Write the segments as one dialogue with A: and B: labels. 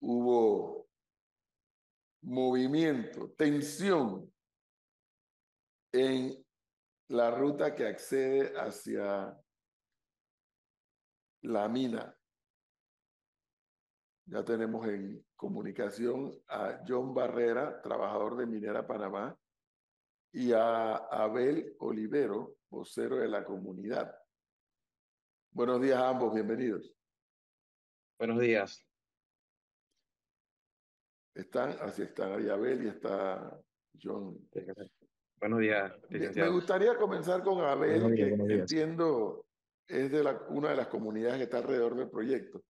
A: hubo movimiento, tensión en la ruta que accede hacia la mina. Ya tenemos en comunicación a John Barrera, trabajador de Minera Panamá, y a Abel Olivero, vocero de la comunidad. Buenos días a ambos, bienvenidos.
B: Buenos días.
A: Están, así están, ahí Abel y está John.
B: Buenos días,
A: Me gustaría comenzar con Abel, que entiendo es de la, una de las comunidades que está alrededor del proyecto.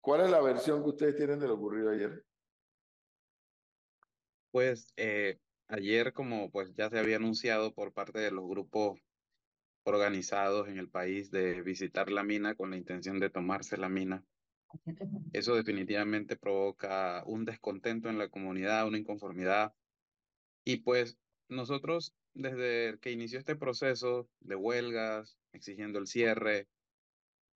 A: ¿Cuál es la versión que ustedes tienen de lo ocurrido ayer?
B: Pues eh, ayer, como pues ya se había anunciado por parte de los grupos organizados en el país de visitar la mina con la intención de tomarse la mina, eso definitivamente provoca un descontento en la comunidad, una inconformidad. Y pues nosotros, desde que inició este proceso de huelgas, exigiendo el cierre,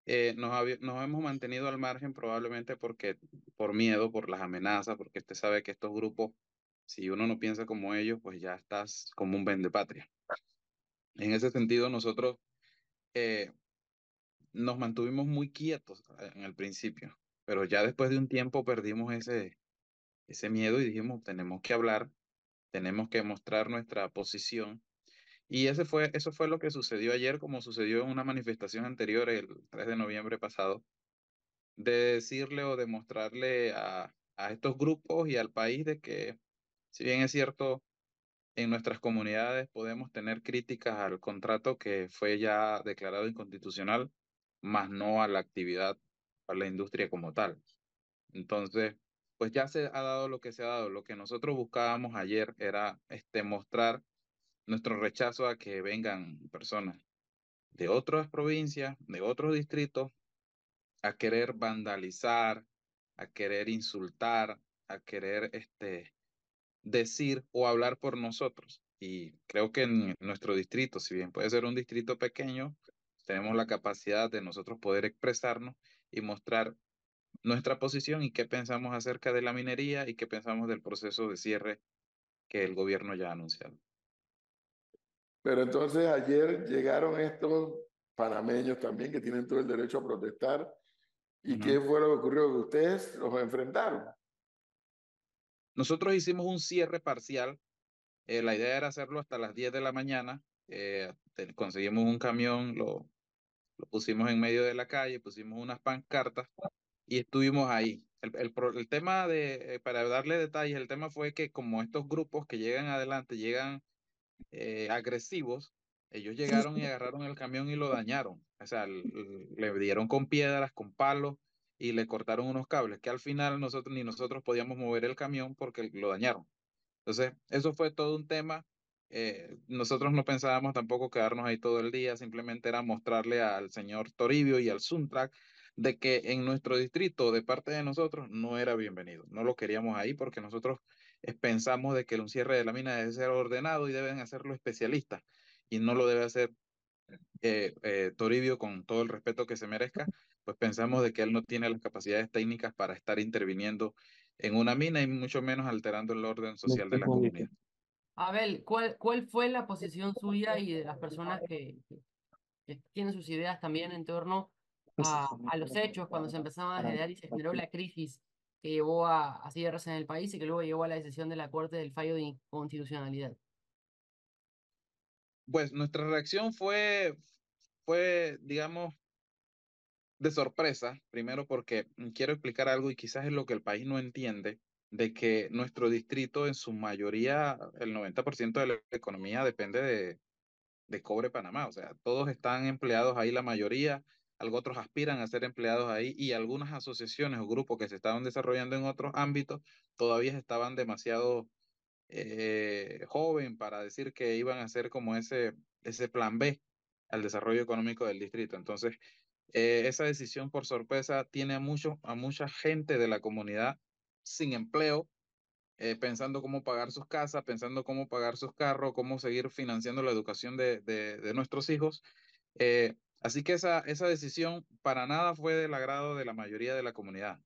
B: eh, nos, nos hemos mantenido al margen probablemente porque por miedo, por las amenazas, porque usted sabe que estos grupos, si uno no piensa como ellos, pues ya estás como un patria. En ese sentido, nosotros eh, nos mantuvimos muy quietos eh, en el principio, pero ya después de un tiempo perdimos ese, ese miedo y dijimos, tenemos que hablar, tenemos que mostrar nuestra posición y ese fue, eso fue lo que sucedió ayer, como sucedió en una manifestación anterior, el 3 de noviembre pasado, de decirle o demostrarle a, a estos grupos y al país de que, si bien es cierto, en nuestras comunidades podemos tener críticas al contrato que fue ya declarado inconstitucional, más no a la actividad, a la industria como tal. Entonces, pues ya se ha dado lo que se ha dado. Lo que nosotros buscábamos ayer era este, mostrar nuestro rechazo a que vengan personas de otras provincias, de otros distritos, a querer vandalizar, a querer insultar, a querer este, decir o hablar por nosotros. Y creo que en nuestro distrito, si bien puede ser un distrito pequeño, tenemos la capacidad de nosotros poder expresarnos y mostrar nuestra posición y qué pensamos acerca de la minería y qué pensamos del proceso de cierre que el gobierno ya ha anunciado.
A: Pero entonces ayer llegaron estos panameños también que tienen todo el derecho a protestar. ¿Y qué fue lo que ocurrió? Que ustedes los enfrentaron.
B: Nosotros hicimos un cierre parcial. Eh, la idea era hacerlo hasta las 10 de la mañana. Eh, conseguimos un camión, lo, lo pusimos en medio de la calle, pusimos unas pancartas y estuvimos ahí. El, el, el tema de, eh, para darle detalles, el tema fue que como estos grupos que llegan adelante, llegan eh, agresivos, ellos llegaron y agarraron el camión y lo dañaron. O sea, le dieron con piedras, con palos y le cortaron unos cables que al final nosotros ni nosotros podíamos mover el camión porque lo dañaron. Entonces, eso fue todo un tema. Eh, nosotros no pensábamos tampoco quedarnos ahí todo el día, simplemente era mostrarle al señor Toribio y al Suntrack de que en nuestro distrito, de parte de nosotros, no era bienvenido. No lo queríamos ahí porque nosotros pensamos de que un cierre de la mina debe ser ordenado y deben hacerlo especialistas y no lo debe hacer eh, eh, Toribio con todo el respeto que se merezca, pues pensamos de que él no tiene las capacidades técnicas para estar interviniendo en una mina y mucho menos alterando el orden social de la comunidad.
C: Abel, ¿cuál, ¿cuál fue la posición suya y de las personas que, tienen sus ideas también en torno a, los hechos cuando se empezaban a generar y se generó la crisis que llevó a, a cierres en el país y que luego llevó a la decisión de la Corte del fallo de inconstitucionalidad?
B: Pues nuestra reacción fue, fue, digamos, de sorpresa, primero porque quiero explicar algo y quizás es lo que el país no entiende, de que nuestro distrito en su mayoría, el 90% de la economía depende de, de Cobre Panamá, o sea, todos están empleados ahí la mayoría, algo otros aspiran a ser empleados ahí y algunas asociaciones o grupos que se estaban desarrollando en otros ámbitos todavía estaban demasiado eh, joven para decir que iban a hacer como ese, ese plan B al desarrollo económico del distrito. Entonces, eh, esa decisión por sorpresa tiene a, mucho, a mucha gente de la comunidad sin empleo, eh, pensando cómo pagar sus casas, pensando cómo pagar sus carros, cómo seguir financiando la educación de, de, nuestros hijos. Eh, Así que esa, esa decisión para nada fue del agrado de la mayoría de la comunidad.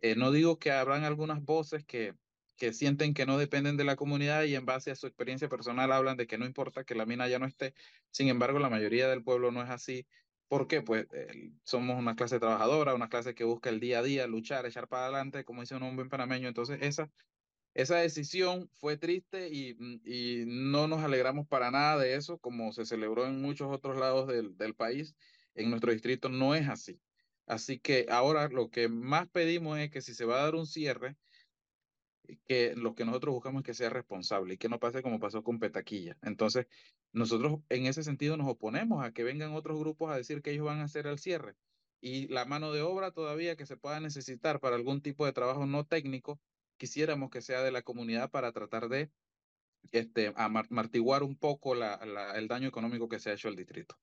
B: Eh, no digo que habrán algunas voces que, que sienten que no dependen de la comunidad y en base a su experiencia personal hablan de que no importa que la mina ya no esté. Sin embargo, la mayoría del pueblo no es así. ¿Por qué? Pues eh, somos una clase trabajadora, una clase que busca el día a día, luchar, echar para adelante, como dice un buen panameño. Entonces, esa, esa decisión fue triste y, mm, y, no nos alegramos para nada de eso, como se celebró en muchos otros lados del, del país. En nuestro distrito no es así. Así que ahora lo que más pedimos es que si se va a dar un cierre, que lo que nosotros buscamos es que sea responsable y que no pase como pasó con Petaquilla. Entonces, nosotros en ese sentido nos oponemos a que vengan otros grupos a decir que ellos van a hacer el cierre. Y la mano de obra todavía que se pueda necesitar para algún tipo de trabajo no técnico, quisiéramos que sea de la comunidad para tratar de este, amartiguar un poco la, el daño económico que se ha hecho al distrito.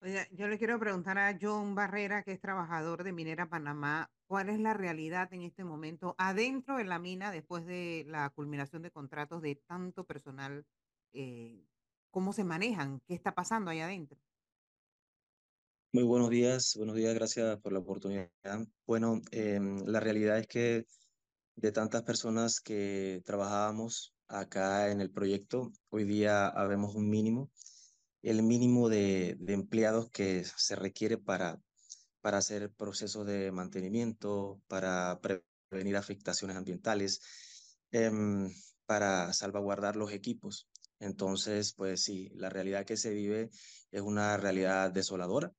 D: Oiga, yo le quiero preguntar a John Barrera, que es trabajador de Minera Panamá, ¿cuál es la realidad en este momento adentro de la mina después de la culminación de contratos de tanto personal? Eh, ¿Cómo se manejan? ¿Qué está pasando ahí adentro?
E: Muy buenos días, buenos días, gracias por la oportunidad. Bueno, eh, la realidad es que de tantas personas que trabajábamos acá en el proyecto, hoy día habemos un mínimo el mínimo de, de empleados que se requiere para, para hacer procesos de mantenimiento, para prevenir afectaciones ambientales, eh, para salvaguardar los equipos. Entonces, pues sí, la realidad que se vive es una realidad desoladora,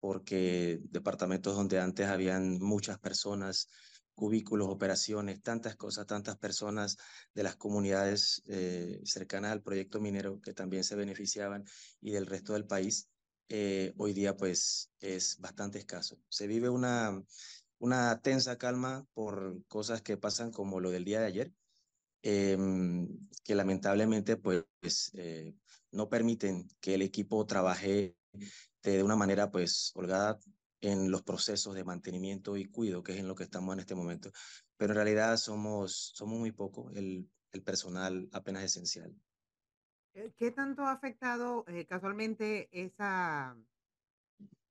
E: porque departamentos donde antes habían muchas personas, cubículos, operaciones, tantas cosas, tantas personas de las comunidades eh, cercanas al proyecto minero que también se beneficiaban y del resto del país, eh, hoy día pues es bastante escaso. Se vive una, una tensa calma por cosas que pasan como lo del día de ayer, eh, que lamentablemente pues eh, no permiten que el equipo trabaje de una manera pues holgada en los procesos de mantenimiento y cuido, que es en lo que estamos en este momento. Pero en realidad somos, somos muy poco, el, el personal apenas esencial.
D: ¿Qué tanto ha afectado eh, casualmente esa,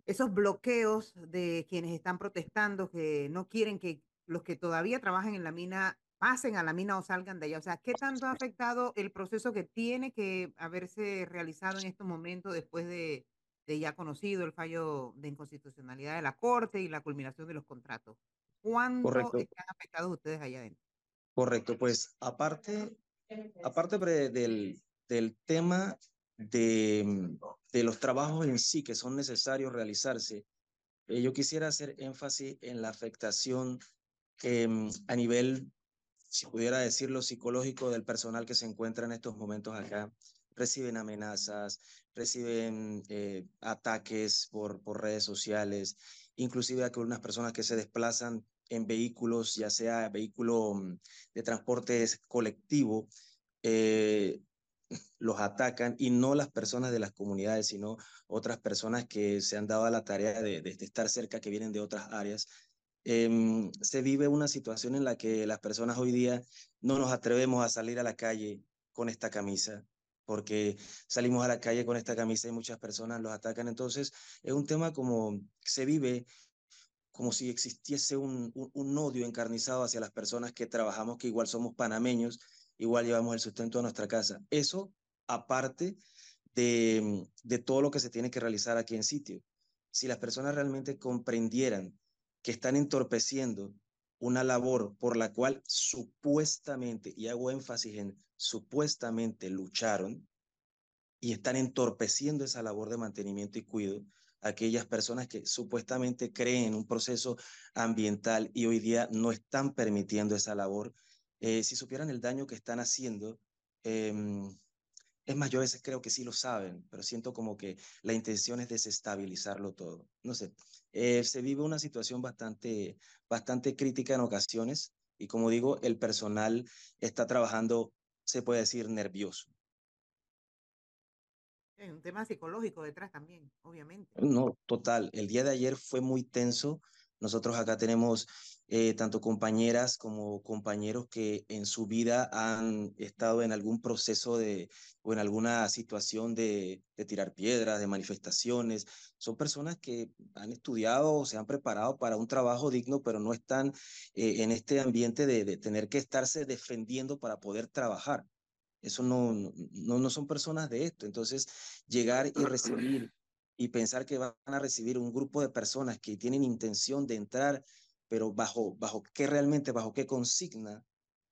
D: esos bloqueos de quienes están protestando, que no quieren que los que todavía trabajan en la mina pasen a la mina o salgan de allá? O sea, ¿qué tanto ha afectado el proceso que tiene que haberse realizado en estos momentos después de, de ya conocido el fallo de inconstitucionalidad de la Corte y la culminación de los contratos. ¿Cuánto
E: Correcto.
D: están afectados ustedes allá adentro?
E: Correcto, pues aparte, aparte del, del tema de, de los trabajos en sí que son necesarios realizarse, eh, yo quisiera hacer énfasis en la afectación eh, a nivel, si pudiera decirlo, psicológico del personal que se encuentra en estos momentos acá. Reciben amenazas, reciben eh, ataques por, por redes sociales, inclusive a unas personas que se desplazan en vehículos, ya sea vehículo mm, de transporte colectivo, eh, los atacan y no las personas de las comunidades, sino otras personas que se han dado a la tarea de estar cerca, que vienen de otras áreas. Eh, se vive una situación en la que las personas hoy día no nos atrevemos a salir a la calle con esta camisa, porque salimos a la calle con esta camisa y muchas personas los atacan. Entonces, es un tema como se vive como si existiese un, un, un, odio encarnizado hacia las personas que trabajamos, que igual somos panameños, igual llevamos el sustento a nuestra casa. Eso aparte de, de todo lo que se tiene que realizar aquí en sitio. Si las personas realmente comprendieran que están entorpeciendo una labor por la cual supuestamente, y hago énfasis en supuestamente lucharon y están entorpeciendo esa labor de mantenimiento y cuidado, aquellas personas que supuestamente creen en un proceso ambiental y hoy día no están permitiendo esa labor, eh, si supieran el daño que están haciendo, eh, es más, yo a veces creo que sí lo saben, pero siento como que la intención es desestabilizarlo todo. No sé, eh, se vive una situación bastante, bastante crítica en ocasiones y como digo, el personal está trabajando se puede decir nervioso.
D: Hay un tema psicológico detrás también, obviamente.
E: No, total. El día de ayer fue muy tenso Nosotros acá tenemos eh, tanto compañeras como compañeros que en su vida han estado en algún proceso de o en alguna situación de, de tirar piedras, de manifestaciones. Son personas que han estudiado o se han preparado para un trabajo digno, pero no están eh, en este ambiente de, de tener que estarse defendiendo para poder trabajar. Eso no, no, no son personas de esto. Entonces, llegar y recibir y pensar que van a recibir un grupo de personas que tienen intención de entrar, pero bajo, bajo qué realmente, bajo qué consigna,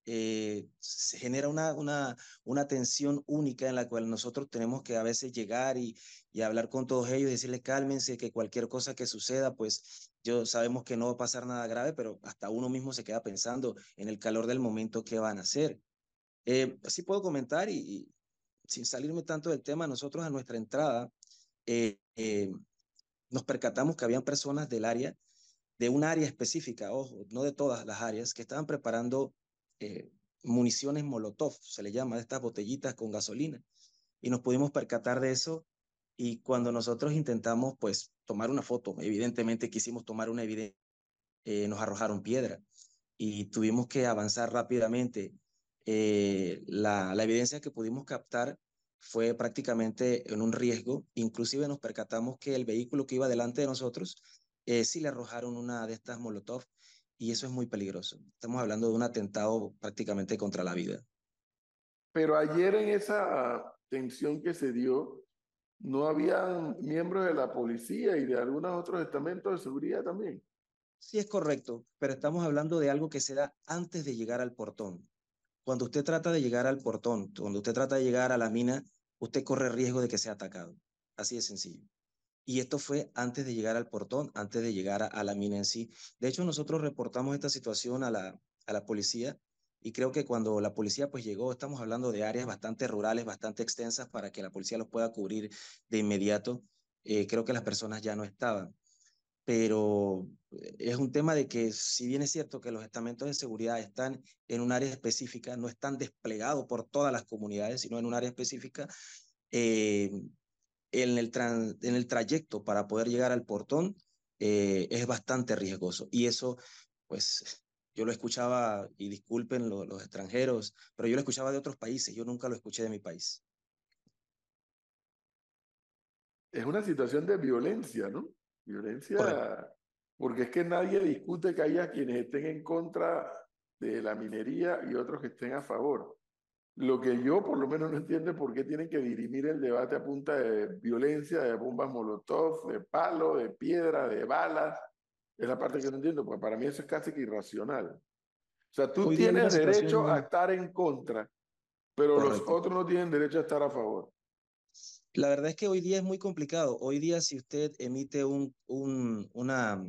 E: eh, se genera una, una, una tensión única en la cual nosotros tenemos que a veces llegar y, y hablar con todos ellos y decirles cálmense, que cualquier cosa que suceda, pues yo sabemos que no va a pasar nada grave, pero hasta uno mismo se queda pensando en el calor del momento qué van a hacer. Eh, así puedo comentar y sin salirme tanto del tema, nosotros a nuestra entrada eh, eh, nos percatamos que habían personas del área, de un área específica, ojo, no de todas las áreas, que estaban preparando eh, municiones Molotov, se le llama, de estas botellitas con gasolina. Y nos pudimos percatar de eso y cuando nosotros intentamos, pues, tomar una foto, evidentemente quisimos tomar una evidencia, nos arrojaron piedra y tuvimos que avanzar rápidamente. La evidencia que pudimos captar fue prácticamente en un riesgo. Inclusive nos percatamos que el vehículo que iba delante de nosotros eh, sí le arrojaron una de estas Molotov y eso es muy peligroso. Estamos hablando de un atentado prácticamente contra la vida.
A: Pero ayer en esa tensión que se dio, ¿no habían miembros de la policía y de algunos otros estamentos de seguridad también?
E: Sí, es correcto, pero estamos hablando de algo que se da antes de llegar al portón. Cuando usted trata de llegar al portón, cuando usted trata de llegar a la mina, usted corre riesgo de que sea atacado. Así de sencillo. Y esto fue antes de llegar al portón, antes de llegar a, la mina en sí. De hecho, nosotros reportamos esta situación a la, a la policía y creo que cuando la policía pues llegó, estamos hablando de áreas bastante rurales, bastante extensas para que la policía los pueda cubrir de inmediato. Eh, creo que las personas ya no estaban pero es un tema de que si bien es cierto que los estamentos de seguridad están en un área específica, no están desplegados por todas las comunidades, sino en un área específica, eh, en, el en el trayecto para poder llegar al portón eh, es bastante riesgoso. Y eso, pues, yo lo escuchaba, y disculpen lo, los extranjeros, pero yo lo escuchaba de otros países, yo nunca lo escuché de mi país.
A: Es una situación de violencia, ¿no? Violencia,
E: Correcto.
A: porque es que nadie discute que haya quienes estén en contra de la minería y otros que estén a favor. Lo que yo por lo menos no entiendo es por qué tienen que dirimir el debate a punta de violencia, de bombas molotov, de palo, de piedra, de balas. Es la parte que no entiendo, porque para mí eso es casi que irracional. O sea, tú
E: Hoy
A: tienes derecho a estar en contra, pero los otros no tienen derecho a estar a favor.
E: La verdad es que hoy día es muy complicado. Hoy día si usted emite un, un, una,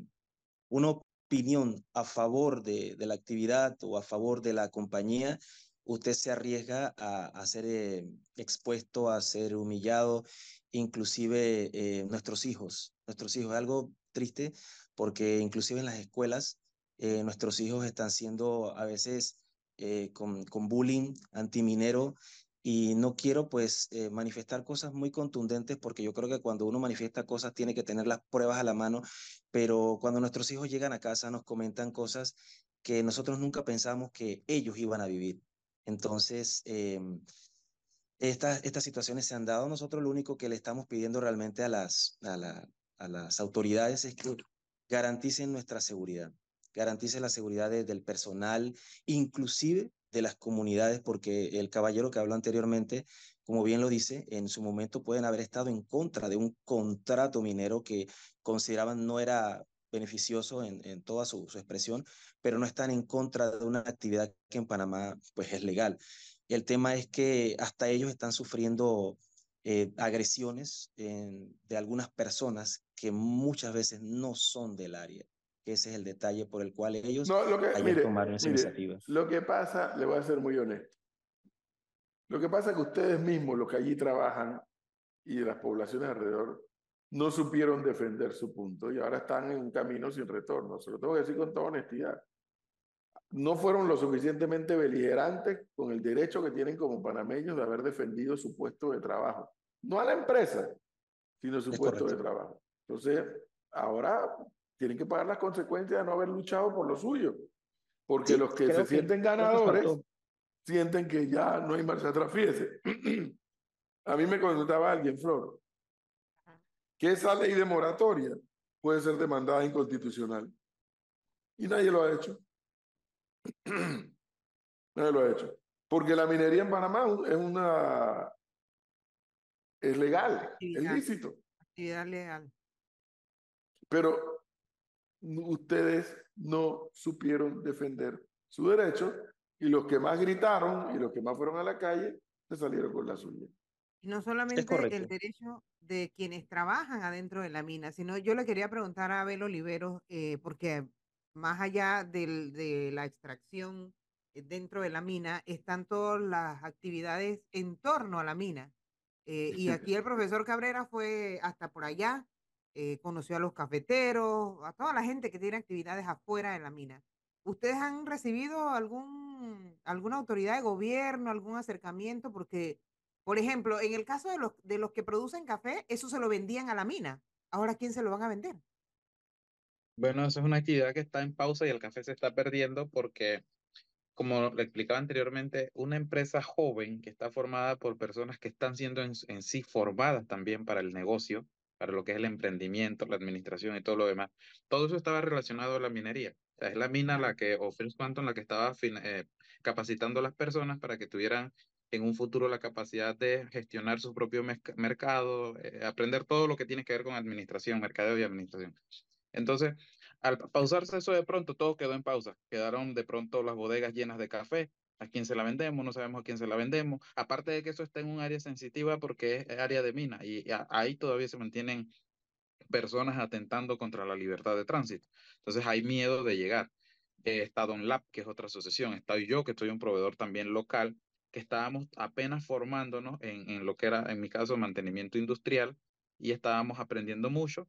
E: una opinión a favor de, de la actividad o a favor de la compañía, usted se arriesga a, a ser eh, expuesto, a ser humillado, inclusive eh, nuestros hijos. Nuestros hijos es algo triste porque inclusive en las escuelas eh, nuestros hijos están siendo a veces eh, con, con bullying antiminero y no quiero pues eh, manifestar cosas muy contundentes porque yo creo que cuando uno manifiesta cosas tiene que tener las pruebas a la mano, pero cuando nuestros hijos llegan a casa nos comentan cosas que nosotros nunca pensamos que ellos iban a vivir. Entonces, eh, estas, estas situaciones se han dado. Nosotros lo único que le estamos pidiendo realmente a las, a, la, a las autoridades es que garanticen nuestra seguridad, garanticen la seguridad de, del personal, inclusive de las comunidades, porque el caballero que habló anteriormente, como bien lo dice, en su momento pueden haber estado en contra de un contrato minero que consideraban no era beneficioso en, en toda su, su, expresión, pero no están en contra de una actividad que en Panamá pues es legal. El tema es que hasta ellos están sufriendo eh, agresiones de algunas personas que muchas veces no son del área. Ese es el detalle por el cual ellos
A: no, lo que,
E: ayer
A: mire,
E: tomaron esa
A: mire,
E: iniciativa.
A: Lo que pasa, le voy a ser muy honesto. Lo que pasa es que ustedes mismos, los que allí trabajan y las poblaciones alrededor, no supieron defender su punto y ahora están en un camino sin retorno. Se lo tengo que decir con toda honestidad. No fueron lo suficientemente beligerantes con el derecho que tienen como panameños de haber defendido su puesto de trabajo. No a la empresa, sino su
E: Es
A: puesto
E: correcto.
A: de trabajo. Entonces, ahora tienen que pagar las consecuencias de no haber luchado por lo suyo. Porque
E: Sí,
A: los que se
E: que-
A: sienten ganadores sienten que ya no hay marcha atrás. Fíjese, a mí me contaba alguien, Flor, que esa ley de moratoria puede ser demandada inconstitucional. Y nadie lo ha hecho. nadie lo ha hecho. Porque la minería en Panamá es una... es legal, es lícito.
D: Actividad legal.
A: Pero ustedes no supieron defender su derecho y los que más gritaron y los que más fueron a la calle se salieron con la suya.
D: Y no solamente el derecho de quienes trabajan adentro de la mina, sino yo le quería preguntar a Abel Oliveros, eh, porque más allá del- de la extracción eh, dentro de la mina, están todas las actividades en torno a la mina. Eh, y aquí el profesor Cabrera fue hasta por allá, eh, conoció a los cafeteros, a toda la gente que tiene actividades afuera de la mina. ¿Ustedes han recibido algún, alguna autoridad de gobierno, algún acercamiento? Porque por ejemplo, en el caso de los, de los que producen café, eso se lo vendían a la mina. Ahora, ¿a quién se lo van a vender?
B: Bueno, eso es una actividad que está en pausa y el café se está perdiendo porque, como le explicaba anteriormente, una empresa joven que está formada por personas que están siendo en, en sí formadas también para el negocio, para lo que es el emprendimiento, la administración y todo lo demás, todo eso estaba relacionado a la minería. O sea, es la mina la que, o First Quantum, la que estaba fin- eh, capacitando a las personas para que tuvieran en un futuro la capacidad de gestionar su propio mercado, eh, aprender todo lo que tiene que ver con administración, mercadeo y administración. Entonces, al pa- pausarse eso de pronto, todo quedó en pausa. Quedaron de pronto las bodegas llenas de café. ¿A quién se la vendemos? No sabemos a quién se la vendemos. Aparte de que eso está en un área sensitiva porque es área de mina y ahí todavía se mantienen personas atentando contra la libertad de tránsito. Entonces hay miedo de llegar. Eh, está Don Lab, que es otra asociación. Estoy yo, que soy un proveedor también local, que estábamos apenas formándonos en, en lo que era, en mi caso, mantenimiento industrial y estábamos aprendiendo mucho.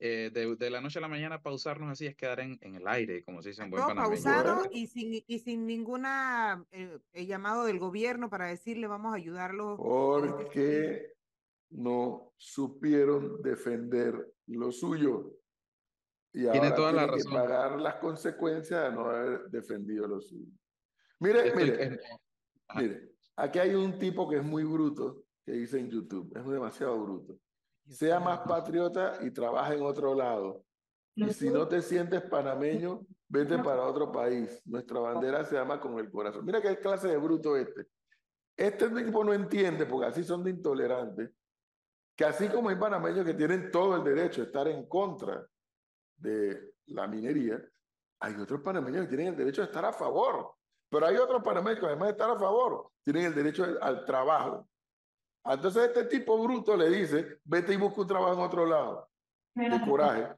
B: Eh, de, de la noche a la mañana pausarnos así es quedar en, en el aire, como se dice en buen
D: Todo
B: panameño.
D: pausado y sin, y sin ninguna eh, eh, llamado del gobierno para decirle vamos a ayudarlo. en este.
A: Porque no supieron defender lo suyo. Y
B: Tiene
A: ahora
B: toda la
A: tienen que
B: razón.
A: pagar las consecuencias de no haber defendido lo suyo. Mire,
B: Estoy-
A: mire, mire, aquí hay un tipo que es muy bruto, que dice en YouTube, es demasiado bruto. Sea más patriota y trabaja en otro lado. Y si no te sientes panameño, vete para otro país. Nuestra bandera se llama con el corazón. Mira qué clase de bruto este. Este tipo no entiende, porque así son de intolerantes, que así como hay panameños que tienen todo el derecho de estar en contra de la minería, hay otros panameños que tienen el derecho de estar a favor. Pero hay otros panameños que además de estar a favor, tienen el derecho al trabajo. Entonces este tipo bruto le dice, vete y busca un trabajo en otro lado. De coraje.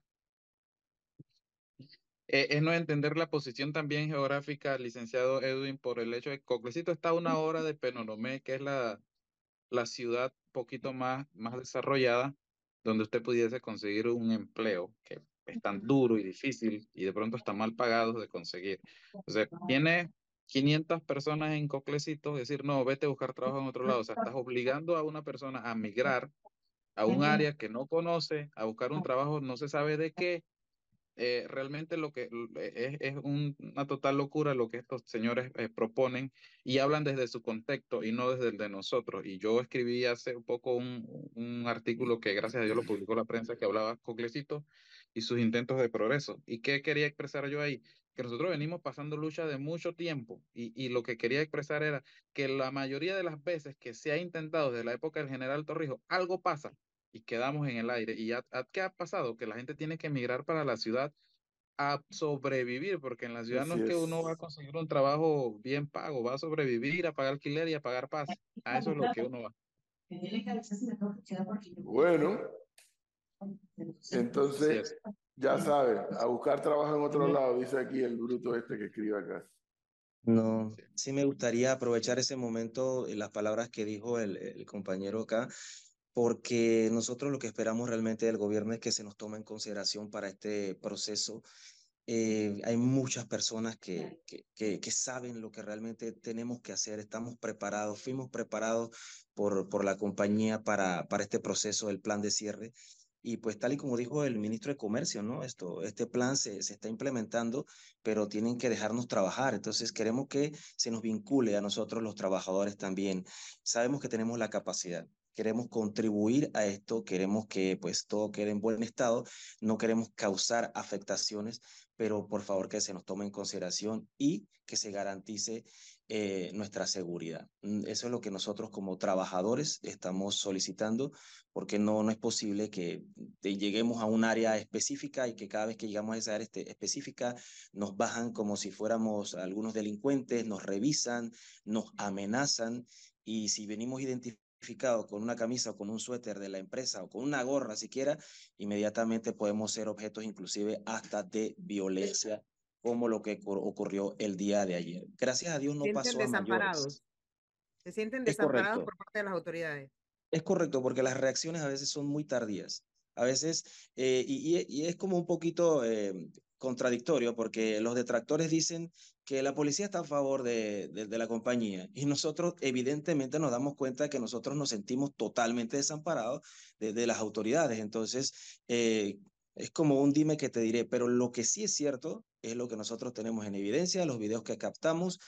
B: Eh, es no entender la posición también geográfica, licenciado Edwin, por el hecho de que Coclecito está a una hora de Penonomé, que es la, la ciudad poquito más, más desarrollada, donde usted pudiese conseguir un empleo que es tan duro y difícil y de pronto está mal pagado de conseguir. O sea, tiene 500 personas en Coclecito, decir, no, vete a buscar trabajo en otro lado. O sea, estás obligando a una persona a migrar a un área que no conoce, a buscar un trabajo no se sabe de qué, eh, realmente lo que l- es, es un- una total locura lo que estos señores eh, proponen y hablan desde su contexto y no desde el de nosotros. Y yo escribí hace un poco un, un artículo que gracias a Dios lo publicó la prensa que hablaba Coclecito y sus intentos de progreso. ¿Y qué quería expresar yo ahí? Que nosotros venimos pasando lucha de mucho tiempo y, y lo que quería expresar era que la mayoría de las veces que se ha intentado desde la época del general Torrijos, algo pasa y quedamos en el aire. ¿Y ya, a- qué ha pasado? Que la gente tiene que emigrar para la ciudad a sobrevivir, porque en la ciudad no es que uno va a conseguir un trabajo bien pago, va a sobrevivir, a pagar alquiler y a pagar pase. A eso es lo que uno va.
A: Bueno, entonces,
B: es.
A: ya saben, a buscar trabajo en otro lado, dice aquí el bruto este que escribe acá.
E: No,
B: Sí.
E: sí me gustaría aprovechar ese momento y las palabras que dijo el, el compañero acá, porque nosotros lo que esperamos realmente del gobierno es que se nos tome en consideración para este proceso. Eh, hay muchas personas que, que, que, que saben lo que realmente tenemos que hacer, estamos preparados, fuimos preparados por, por la compañía para, para este proceso del plan de cierre. Y pues tal y como dijo el ministro de Comercio, ¿no? Esto, este plan se, se está implementando, pero tienen que dejarnos trabajar. Entonces queremos que se nos vincule a nosotros los trabajadores también. Sabemos que tenemos la capacidad. Queremos contribuir a esto, queremos que pues todo quede en buen estado, no queremos causar afectaciones, pero por favor que se nos tome en consideración y que se garantice eh, nuestra seguridad. Mm, eso es lo que nosotros como trabajadores estamos solicitando, porque no, no es posible que lleguemos a un área específica y que cada vez que llegamos a esa área este, específica nos bajan como si fuéramos algunos delincuentes, nos revisan, nos amenazan y si venimos identificados con una camisa o con un suéter de la empresa o con una gorra siquiera, inmediatamente podemos ser objetos inclusive hasta de violencia como lo que ocurrió el día de ayer. Gracias a Dios no pasó a mayores.
D: Se sienten desamparados por parte de las autoridades.
E: Es correcto, porque las reacciones a veces son muy tardías. A veces, eh, y, y, es como un poquito eh, contradictorio, porque los detractores dicen que la policía está a favor de, de, la compañía y nosotros evidentemente nos damos cuenta de que nosotros nos sentimos totalmente desamparados de, de las autoridades. Entonces, eh, es como un dime que te diré, pero lo que sí es cierto es lo que nosotros tenemos en evidencia, los videos que captamos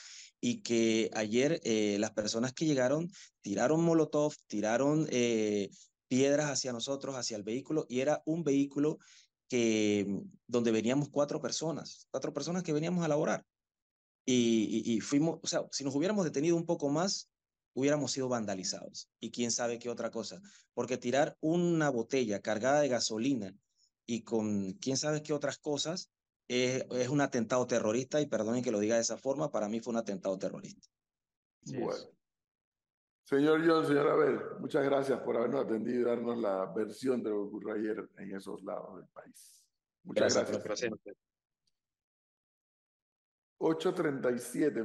E: y que ayer eh, las personas que llegaron tiraron molotov, tiraron eh, piedras hacia nosotros, hacia el vehículo y era un vehículo que donde veníamos cuatro personas, cuatro personas que veníamos a laborar. Y, y, y fuimos, o sea, si nos hubiéramos detenido un poco más, hubiéramos sido vandalizados. Y quién sabe qué otra cosa. Porque tirar una botella cargada de gasolina y con quién sabe qué otras cosas, es, es, un atentado terrorista y perdonen que lo diga de esa forma, para mí fue un atentado terrorista.
A: bueno. Señor John, señor Abel, muchas gracias por habernos atendido y darnos la versión de lo que ocurrió ayer en esos lados del país. Muchas gracias. gracias. 8.37.